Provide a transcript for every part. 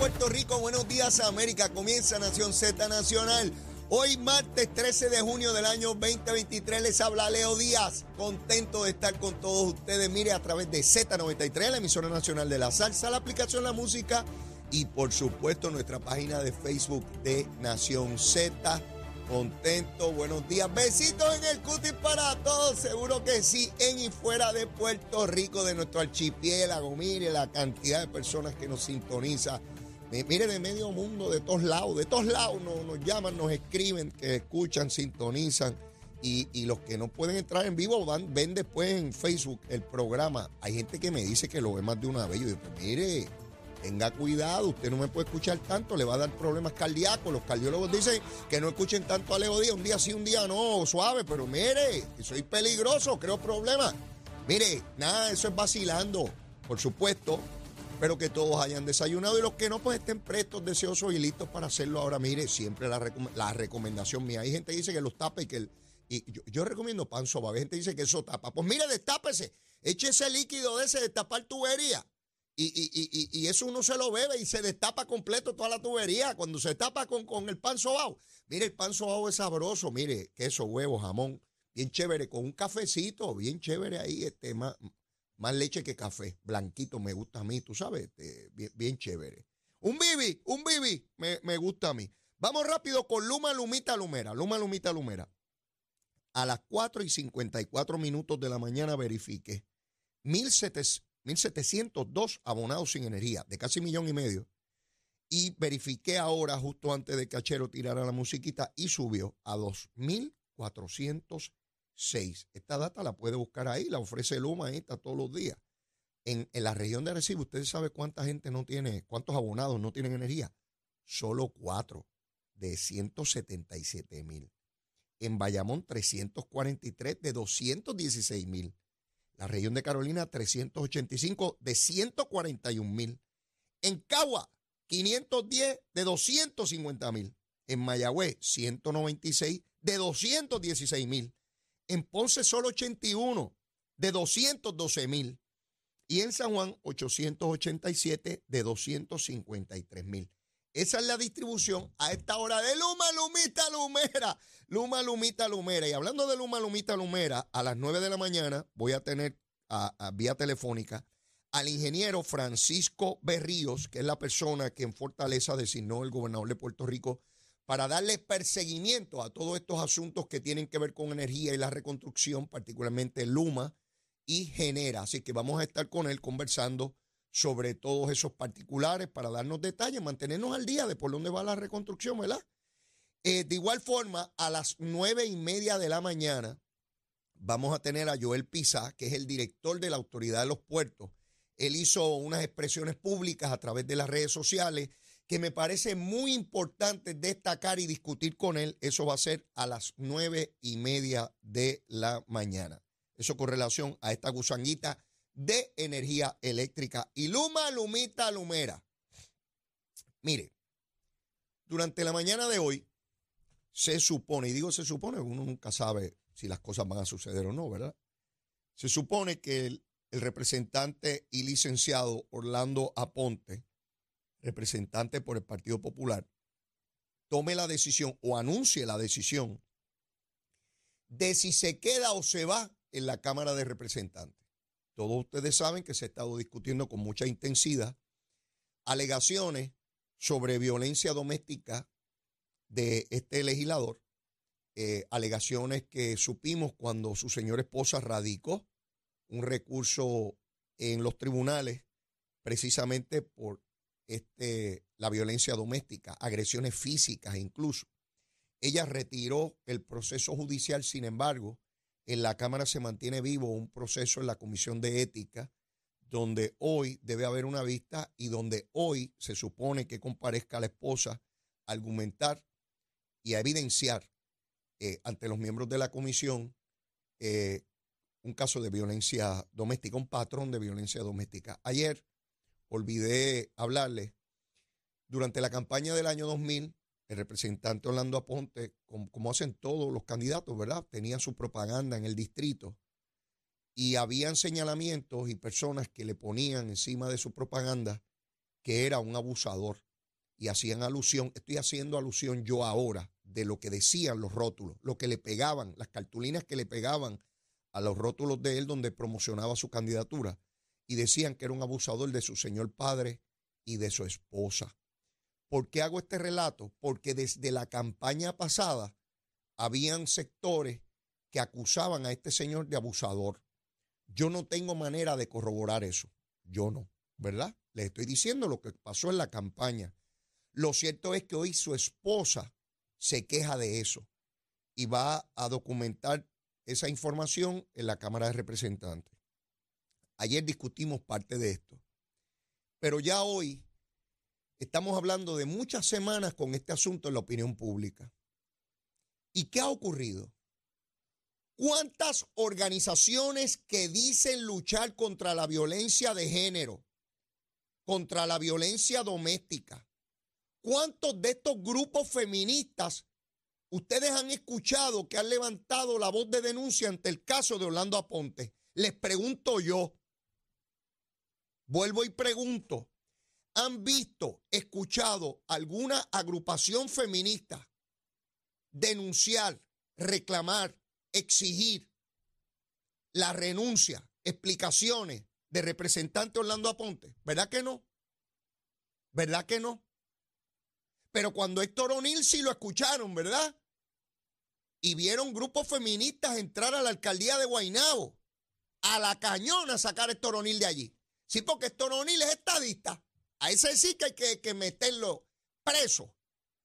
Puerto Rico, buenos días América. Comienza Nación Z Nacional. Hoy martes 13 de junio del año 2023 les habla Leo Díaz. Contento de estar con todos ustedes. Mire a través de Z93, la emisora nacional de la salsa, la aplicación La Música y por supuesto nuestra página de Facebook de Nación Z. Contento, buenos días. Besitos en el cutis para todos. Seguro que sí, en y fuera de Puerto Rico, de nuestro archipiélago. Mire la cantidad de personas que nos sintoniza. Mi- Mire de medio mundo, de todos lados, de todos lados nos, llaman, nos escriben, que escuchan, sintonizan. Y, y los que no pueden entrar en vivo van, ven después en Facebook el programa. Hay gente que me dice que lo ve más de una vez. Yo digo, pues mire, tenga cuidado, usted no me puede escuchar tanto, le va a dar problemas cardíacos. Los cardiólogos dicen que no escuchen tanto a Leo Díaz, un día sí, un día no, suave, pero mire, soy peligroso, creo problemas. Mire, nada, eso es vacilando, por supuesto. Espero que todos hayan desayunado y los que no, pues estén prestos, deseosos y listos para hacerlo ahora. Mire, siempre la, la recomendación mía. Hay gente que dice que los tapa y que el. Y yo, yo recomiendo pan soba. Hay gente que dice que eso tapa. Pues mire, destápese. Eche ese líquido de ese destapar tubería. Y, y- y eso uno se lo bebe y se destapa completo toda la tubería. Cuando se tapa con, con el pan sobao. Mire, el pan sobao es sabroso. Mire, queso, huevo, jamón. Bien chévere, con un cafecito, bien chévere ahí, este, más, más leche que café. Blanquito me gusta a mí, tú sabes, este, bien, bien chévere. Un bibi, un bibi, me, me gusta a mí. Vamos rápido con Luma Lumita Lumera. Luma Lumita Lumera. A las 4 y 54 minutos de la mañana verifique 1700 1.702 abonados sin energía, de casi millón y medio. Y verifiqué ahora, justo antes de que Achero tirara la musiquita, y subió a 2.406. Esta data la puede buscar ahí, la ofrece Luma, ahí todos los días. En, en la región de Arecibo, ¿ustedes saben cuánta gente no tiene, cuántos abonados no tienen energía? Solo cuatro de 177 mil. En Bayamón, 343 de 216 mil. La región de Carolina, 385 de 141 mil. En Cagua, 510 de 250 mil. En Mayagüez, 196 de 216 mil. En Ponce, solo 81 de 212 mil. Y en San Juan, 887 de 253 mil. Esa es la distribución a esta hora de Luma Lumita Lumera. Luma Lumita Lumera. Y hablando de Luma Lumita Lumera, a las 9 de la mañana voy a tener a, a vía telefónica al ingeniero Francisco Berríos, que es la persona que en Fortaleza designó el gobernador de Puerto Rico para darle perseguimiento a todos estos asuntos que tienen que ver con energía y la reconstrucción, particularmente Luma y Genera. Así que vamos a estar con él conversando sobre todos esos particulares para darnos detalles, mantenernos al día de por dónde va la reconstrucción, ¿verdad? Eh, de igual forma, a las nueve y media de la mañana vamos a tener a Joel Pizá, que es el director de la Autoridad de los Puertos. Él hizo unas expresiones públicas a través de las redes sociales que me parece muy importante destacar y discutir con él. Eso va a ser a las nueve y media de la mañana. Eso con relación a esta gusanguita de energía eléctrica. Y Luma, Lumita, Lumera. Mire, durante la mañana de hoy se supone, y digo se supone, uno nunca sabe si las cosas van a suceder o no, ¿verdad? Se supone que el, el representante y licenciado Orlando Aponte, representante por el Partido Popular, tome la decisión o anuncie la decisión de si se queda o se va en la Cámara de Representantes. Todos ustedes saben que se ha estado discutiendo con mucha intensidad alegaciones sobre violencia doméstica de este legislador, eh, alegaciones que supimos cuando su señora esposa radicó un recurso en los tribunales precisamente por este, la violencia doméstica, agresiones físicas incluso. Ella retiró el proceso judicial, sin embargo, en la Cámara se mantiene vivo un proceso en la Comisión de Ética, donde hoy debe haber una vista y donde hoy se supone que comparezca la esposa a argumentar y a evidenciar eh, ante los miembros de la comisión eh, un caso de violencia doméstica, un patrón de violencia doméstica. Ayer olvidé hablarles, durante la campaña del año 2000, el representante Orlando Aponte, como, hacen todos los candidatos, ¿verdad? Tenía su propaganda en el distrito y habían señalamientos y personas que le ponían encima de su propaganda que era un abusador y hacían alusión, estoy haciendo alusión yo ahora de lo que decían los rótulos, lo que le pegaban, las cartulinas que le pegaban a los rótulos de él donde promocionaba su candidatura y decían que era un abusador de su señor padre y de su esposa. ¿Por qué hago este relato? Porque desde la campaña pasada habían sectores que acusaban a este señor de abusador. Yo no tengo manera de corroborar eso. Yo no, ¿verdad? Les estoy diciendo lo que pasó en la campaña. Lo cierto es que hoy su esposa se queja de eso y va a documentar esa información en la Cámara de Representantes. Ayer discutimos parte de esto, pero ya hoy Estamos hablando de muchas semanas con este asunto en la opinión pública. ¿Y qué ha ocurrido? ¿Cuántas organizaciones que dicen luchar contra la violencia de género, contra la violencia doméstica, cuántos de estos grupos feministas ustedes han escuchado que han levantado la voz de denuncia ante el caso de Orlando Aponte? Les pregunto yo, vuelvo y pregunto, han visto, escuchado alguna agrupación feminista denunciar, reclamar, exigir la renuncia, explicaciones de representante Orlando Aponte? ¿Verdad que no? ¿Verdad que no? Pero cuando Héctor O'Neill sí lo escucharon, ¿verdad? Y vieron grupos feministas entrar a la alcaldía de Guaynabo, a la cañona sacar a Héctor O'Neill de allí. Sí, porque Héctor O'Neill es estadista. A ese sí que hay que, meterlo preso,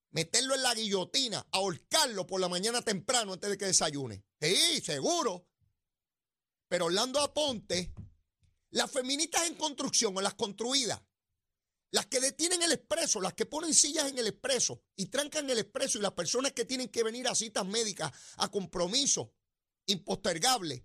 meterlo en la guillotina, ahorcarlo por la mañana temprano antes de que desayune. Sí, seguro. Pero Orlando Aponte, las feministas en construcción o las construidas, las que detienen el expreso, las que ponen sillas en el expreso y trancan el expreso y las personas que tienen que venir a citas médicas, a compromisos impostergables,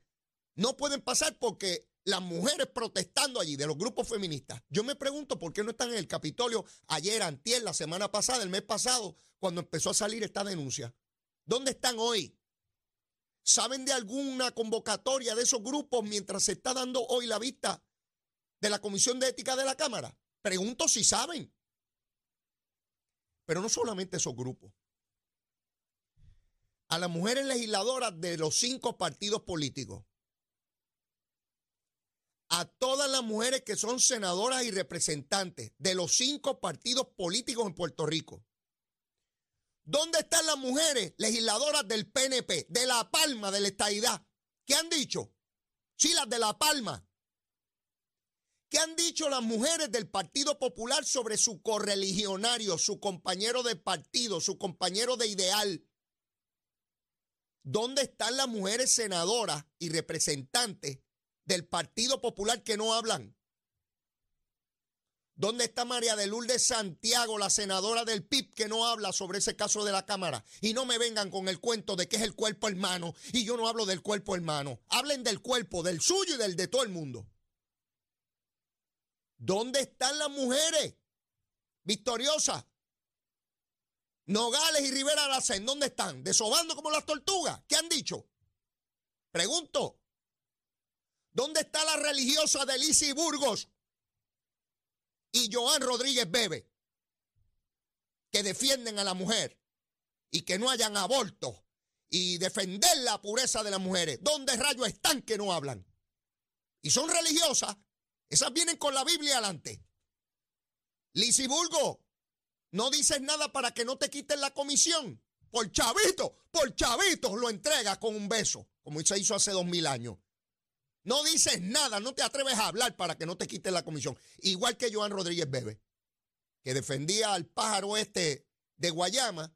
no pueden pasar porque las mujeres protestando allí de los grupos feministas. Yo me pregunto por qué no están en el Capitolio ayer, antier, la semana pasada, el mes pasado, cuando empezó a salir esta denuncia. ¿Dónde están hoy? ¿Saben de alguna convocatoria de esos grupos mientras se está dando hoy la vista de la Comisión de Ética de la Cámara? Pregunto si saben. Pero no solamente esos grupos. A las mujeres legisladoras de los cinco partidos políticos a todas las mujeres que son senadoras y representantes de los cinco partidos políticos en Puerto Rico. ¿Dónde están las mujeres legisladoras del PNP, de La Palma, de la estadidad? ¿Qué han dicho? Sí, las de La Palma. ¿Qué han dicho las mujeres del Partido Popular sobre su correligionario, su compañero de partido, su compañero de ideal? ¿Dónde están las mujeres senadoras y representantes del Partido Popular que no hablan? ¿Dónde está María de Lourdes Santiago, la senadora del PIB, que no habla sobre ese caso de la Cámara? Y no me vengan con el cuento de que es el cuerpo hermano y yo no hablo del cuerpo hermano. Hablen del cuerpo, del suyo y del de todo el mundo. ¿Dónde están las mujeres victoriosas? Nogales y Rivera Aracén, ¿dónde están? Desobando como las tortugas. ¿Qué han dicho? Pregunto. ¿Dónde está la religiosa de Lisi Burgos y Joan Rodríguez Bebe? Que defienden a la mujer y que no hayan aborto y defender la pureza de las mujeres. ¿Dónde rayos están que no hablan? Y son religiosas. Esas vienen con la Biblia adelante. Lisiburgo, no dices nada para que no te quiten la comisión. Por chavito, por chavito lo entregas con un beso, como se hizo hace dos mil años. No dices nada, no te atreves a hablar para que no te quiten la comisión. Igual que Joan Rodríguez Bebe, que defendía al pájaro este de Guayama,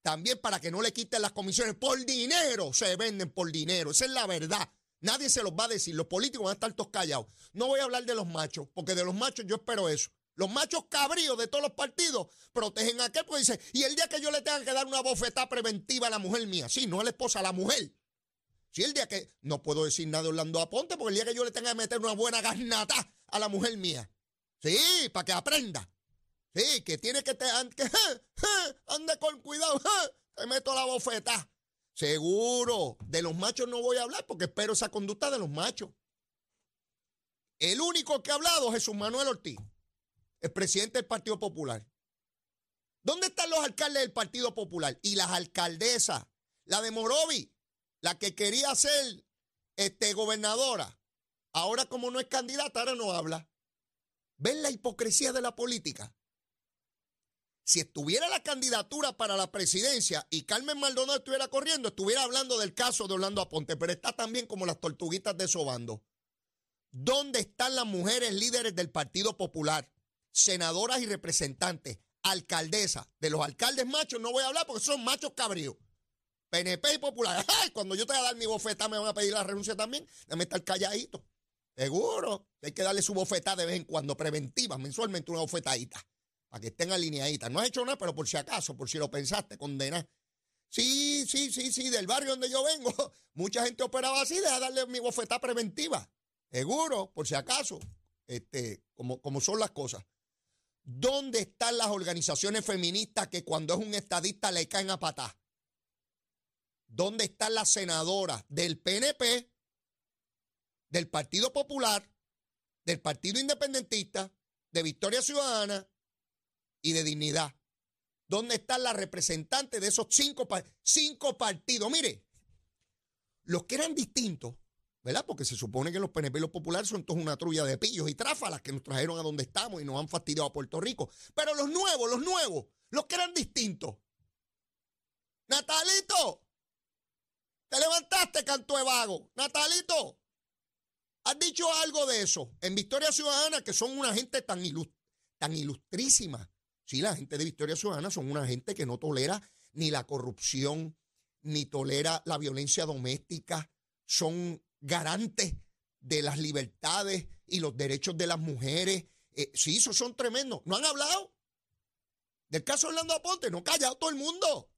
también para que no le quiten las comisiones. Por dinero se venden por dinero. Esa es la verdad. Nadie se los va a decir. Los políticos van a estar todos callados. No voy a hablar de los machos, porque de los machos yo espero eso. Los machos cabríos de todos los partidos protegen a aquel, porque dice, y el día que yo le tenga que dar una bofetada preventiva a la mujer mía, sí, no a la esposa, a la mujer. Si el día que, no puedo decir nada de Orlando Aponte, porque el día que yo le tenga que meter una buena garnata a la mujer mía, sí, para que aprenda. Sí, que tiene que, te, que ande con cuidado, te meto la bofeta. Seguro, de los machos no voy a hablar porque espero esa conducta de los machos. El único que ha hablado es Jesús Manuel Ortiz el presidente del Partido Popular. ¿Dónde están los alcaldes del Partido Popular? Y las alcaldesas, la de Morovi, la que quería ser este, gobernadora. Ahora como no es candidata, ahora no habla. ¿Ven la hipocresía de la política? Si estuviera la candidatura para la presidencia y Carmen Maldonado estuviera corriendo, estuviera hablando del caso de Orlando Aponte, pero está también como las tortuguitas de Sobando. ¿Dónde están las mujeres líderes del Partido Popular? senadoras y representantes, alcaldesa, de los alcaldes machos no voy a hablar porque son machos cabríos. PNP y Popular. Ay, cuando yo te voy a dar mi bofeta me van a pedir la renuncia también. Déjame estar calladito. Seguro. Hay que darle su bofeta de vez en cuando, preventiva, mensualmente una bofetadita. Para que estén alineaditas. No has hecho nada, pero por si acaso, por si lo pensaste, condena. Sí, sí, sí, sí, del barrio donde yo vengo. Mucha gente operaba así, deja darle mi bofeta preventiva. Seguro, por si acaso. Este, como, como son las cosas. ¿Dónde están las organizaciones feministas que cuando es un estadista le caen a patá? ¿Dónde están las senadoras del PNP, del Partido Popular, del Partido Independentista, de Victoria Ciudadana y de Dignidad? ¿Dónde están las representantes de esos cinco, cinco partidos? Mire, los que eran distintos ¿verdad? Porque se supone que los PNP y los populares son todos una trulla de pillos y tráfalas que nos trajeron a donde estamos y nos han fastidiado a Puerto Rico. Pero los nuevos, los nuevos, los que eran distintos. Natalito, te levantaste, canto de vago. Natalito, has dicho algo de eso en Victoria Ciudadana, que son una gente tan, tan ilustrísima. Sí, la gente de Victoria Ciudadana son una gente que no tolera ni la corrupción, ni tolera la violencia doméstica. Son garante de las libertades y los derechos de las mujeres. Eh, sí, esos son tremendos. ¿No han hablado? Del caso Orlando Aponte, no ha callado todo el mundo.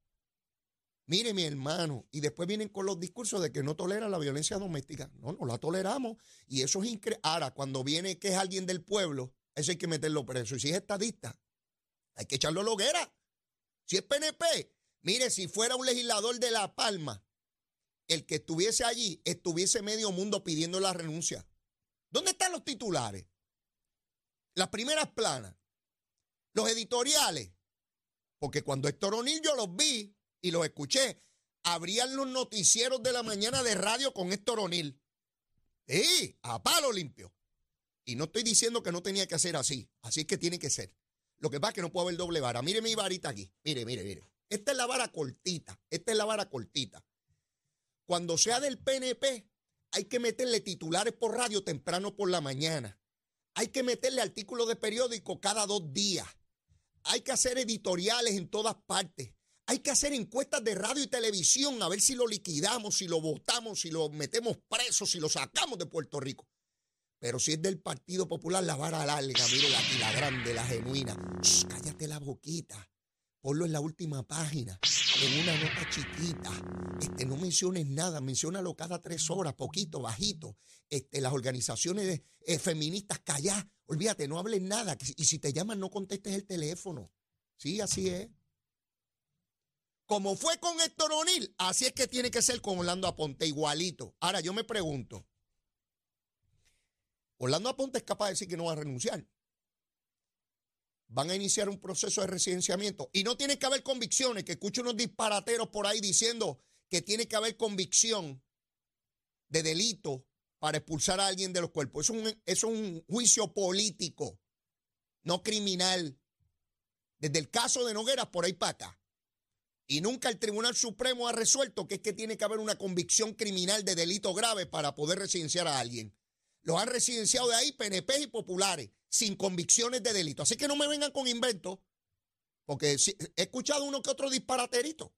Mire, mi hermano, y después vienen con los discursos de que no toleran la violencia doméstica. No, no la toleramos. Y eso es increíble. Ahora, cuando viene que es alguien del pueblo, eso hay que meterlo preso. Y si es estadista, hay que echarlo a la hoguera. Si es PNP, mire, si fuera un legislador de La Palma, el que estuviese allí estuviese medio mundo pidiendo la renuncia. ¿Dónde están los titulares? Las primeras planas, los editoriales. Porque cuando Héctor O'Neill yo los vi y los escuché, abrían los noticieros de la mañana de radio con Héctor O'Neill. Sí, a palo limpio. Y no estoy diciendo que no tenía que hacer así. Así es que tiene que ser. Lo que pasa es que no puedo haber doble vara. Mire mi varita aquí. Mire, mire, mire. Esta es la vara cortita. Esta es la vara cortita. Cuando sea del PNP, hay que meterle titulares por radio temprano por la mañana. Hay que meterle artículos de periódico cada dos días. Hay que hacer editoriales en todas partes. Hay que hacer encuestas de radio y televisión a ver si lo liquidamos, si lo votamos, si lo metemos preso, si lo sacamos de Puerto Rico. Pero si es del Partido Popular, la vara larga, mire la, la grande, la genuina. cállate la boquita. Ponlo en la última página, en una nota chiquita. Este, no menciones nada, menciónalo cada tres horas, poquito, bajito. Este, las organizaciones eh, feministas, callá, olvídate, no hables nada. Y si te llaman, no contestes el teléfono. Sí, así es. Como fue con Héctor O'Neill, así es que tiene que ser con Orlando Aponte, igualito. Ahora, yo me pregunto, Orlando Aponte es capaz de decir que no va a renunciar van a iniciar un proceso de residenciamiento y no tiene que haber convicciones, que escucho unos disparateros por ahí diciendo que tiene que haber convicción de delito para expulsar a alguien de los cuerpos. Es un, es un juicio político. no criminal. Desde el caso de Nogueras por ahí para acá. Y nunca el Tribunal Supremo ha resuelto que es que tiene que haber una convicción criminal de delito grave para poder residenciar a alguien. Los han residenciado de ahí PNP y populares, sin convicciones de delito. Así que no me vengan con inventos, porque he escuchado uno que otro disparaterito.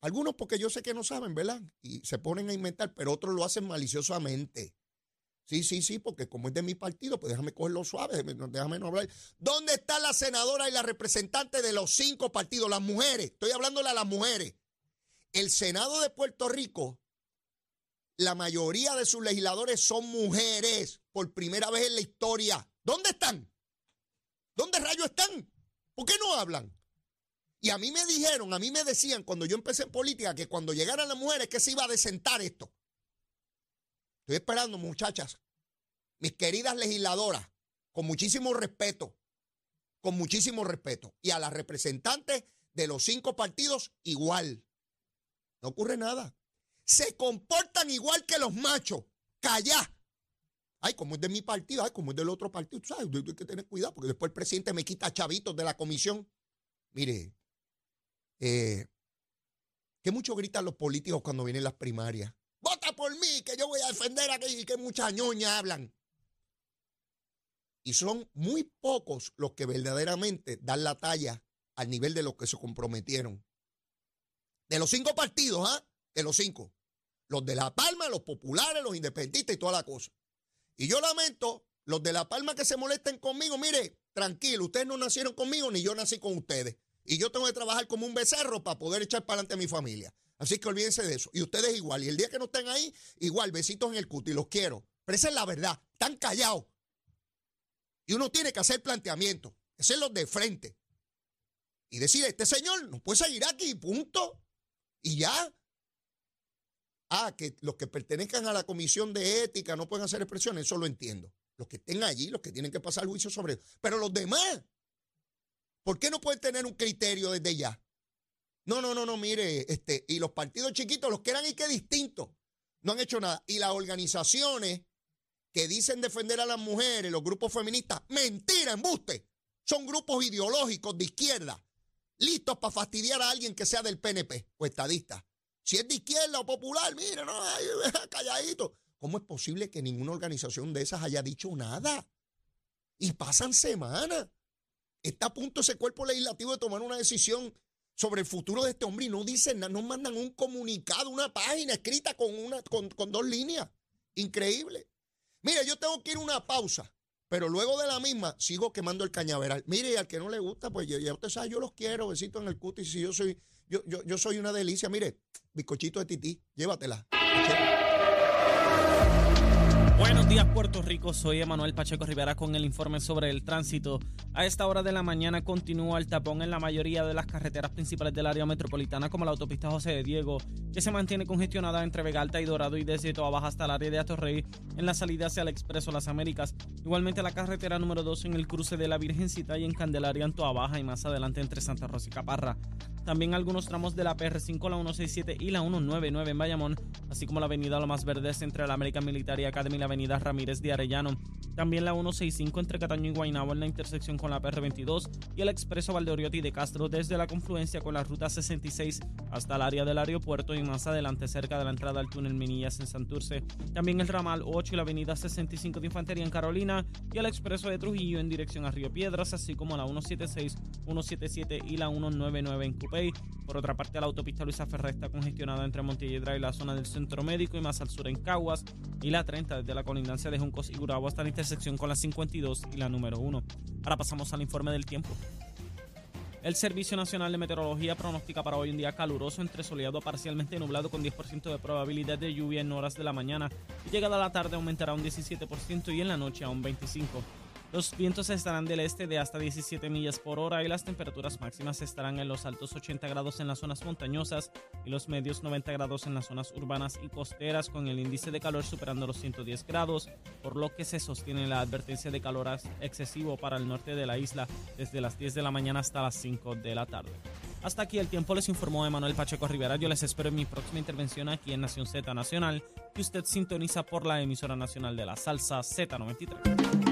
Algunos porque yo sé que no saben, ¿verdad? Y se ponen a inventar, pero otros lo hacen maliciosamente. Sí, sí, sí, porque como es de mi partido, pues déjame cogerlo suave, déjame, no hablar. ¿Dónde está la senadora y la representante de los cinco partidos? Las mujeres, estoy hablándole a las mujeres. El Senado de Puerto Rico, la mayoría de sus legisladores son mujeres por primera vez en la historia. ¿Dónde están? ¿Dónde rayos están? ¿Por qué no hablan? Y a mí me dijeron, a mí me decían cuando yo empecé en política que cuando llegaran las mujeres que se iba a desentar esto. Estoy esperando, muchachas, mis queridas legisladoras, con muchísimo respeto, con muchísimo respeto. Y a las representantes de los cinco partidos, igual. No ocurre nada. Se comportan igual que los machos. Callá. Ay, como es de mi partido, ay, como es del otro partido. ¿Sabes? Hay que tener cuidado porque después el presidente me quita chavitos de la comisión. Mire, eh, mucho gritan los políticos cuando vienen las primarias que yo voy a defender aquí y que muchas ñoñas hablan. Y son muy pocos los que verdaderamente dan la talla al nivel de los que se comprometieron. De los cinco partidos, ¿ah? De los cinco. Los de La Palma, los populares, los independentistas y toda la cosa. Y yo lamento, los de La Palma que se molesten conmigo, mire, tranquilo, ustedes no nacieron conmigo ni yo nací con ustedes. Y yo tengo que trabajar como un becerro para poder echar para adelante a mi familia. Así que olvídense de eso. Y ustedes igual. Y el día que no estén ahí, igual, besitos en el cuti, los quiero. Pero esa es la verdad. Están callados. Y uno tiene que hacer planteamientos, hacerlos de frente. Y decir, este señor no puede seguir aquí, punto. Y ya. Ah, que los que pertenezcan a la comisión de ética no pueden hacer expresiones, eso lo entiendo. Los que estén allí, los que tienen que pasar juicio sobre eso. Pero los demás, ¿por qué no pueden tener un criterio desde ya? No, no, no, no, mire, este, y los partidos chiquitos, los que eran y que distintos, no han hecho nada. Y las organizaciones que dicen defender a las mujeres, los grupos feministas, mentira, embuste. Son grupos ideológicos de izquierda, listos para fastidiar a alguien que sea del PNP o estadista. Si es de izquierda o popular, mire, no, calladito. ¿Cómo es posible que ninguna organización de esas haya dicho nada? Y pasan semanas. Está a punto ese cuerpo legislativo de tomar una decisión sobre el futuro de este hombre y no dicen nada, no mandan un comunicado, una página escrita con, una, con, dos líneas. Increíble. Mire, yo tengo que ir a una pausa, pero luego de la misma sigo quemando el cañaveral. Mire, al que no le gusta, pues ya, usted sabe, yo los quiero, besito en el cutis, si yo soy, yo, yo, yo soy una delicia. Mire, bizcochito de tití, llévatela. Buenos días Puerto Rico, soy Emanuel Pacheco Rivera con el informe sobre el tránsito. A esta hora de la mañana continúa el tapón en la mayoría de las carreteras principales del área metropolitana como la autopista José de Diego, que se mantiene congestionada entre Vegalta y Dorado y desde Toa hasta el área de Atorrey en la salida hacia el Expreso Las Américas. Igualmente la carretera número 2 en el cruce de la Virgencita y en Candelaria en Toa y más adelante entre Santa Rosa y Caparra. También algunos tramos de la PR5, la 167 y la 199 en Bayamón, así como la avenida Lo Más Verdes entre la American Military Academy y la avenida Ramírez de Arellano. También la 165 entre Cataño y Guaynabo en la intersección con la PR22 y el expreso Valdeoriotti de Castro desde la confluencia con la ruta 66 hasta el área del aeropuerto y más adelante cerca de la entrada al túnel Minillas en Santurce. También el ramal 8 y la avenida 65 de Infantería en Carolina y el expreso de Trujillo en dirección a Río Piedras, así como la 176, 177 y la 199 en Cupey. Por otra parte, la autopista Luisa Ferré está congestionada entre Montelledra y la zona del Centro Médico y más al sur en Caguas y la 30 desde la colindancia de Juncos y Gurabo hasta la intersección con la 52 y la número 1. Ahora pasamos al informe del tiempo. El Servicio Nacional de Meteorología pronostica para hoy un día caluroso entre soleado parcialmente nublado con 10% de probabilidad de lluvia en horas de la mañana llegada la tarde aumentará un 17% y en la noche a un 25%. Los vientos estarán del este de hasta 17 millas por hora y las temperaturas máximas estarán en los altos 80 grados en las zonas montañosas y los medios 90 grados en las zonas urbanas y costeras con el índice de calor superando los 110 grados, por lo que se sostiene la advertencia de calor excesivo para el norte de la isla desde las 10 de la mañana hasta las 5 de la tarde. Hasta aquí el tiempo les informó Emanuel Pacheco Rivera. Yo les espero en mi próxima intervención aquí en Nación Z Nacional, que usted sintoniza por la emisora nacional de la salsa Z93.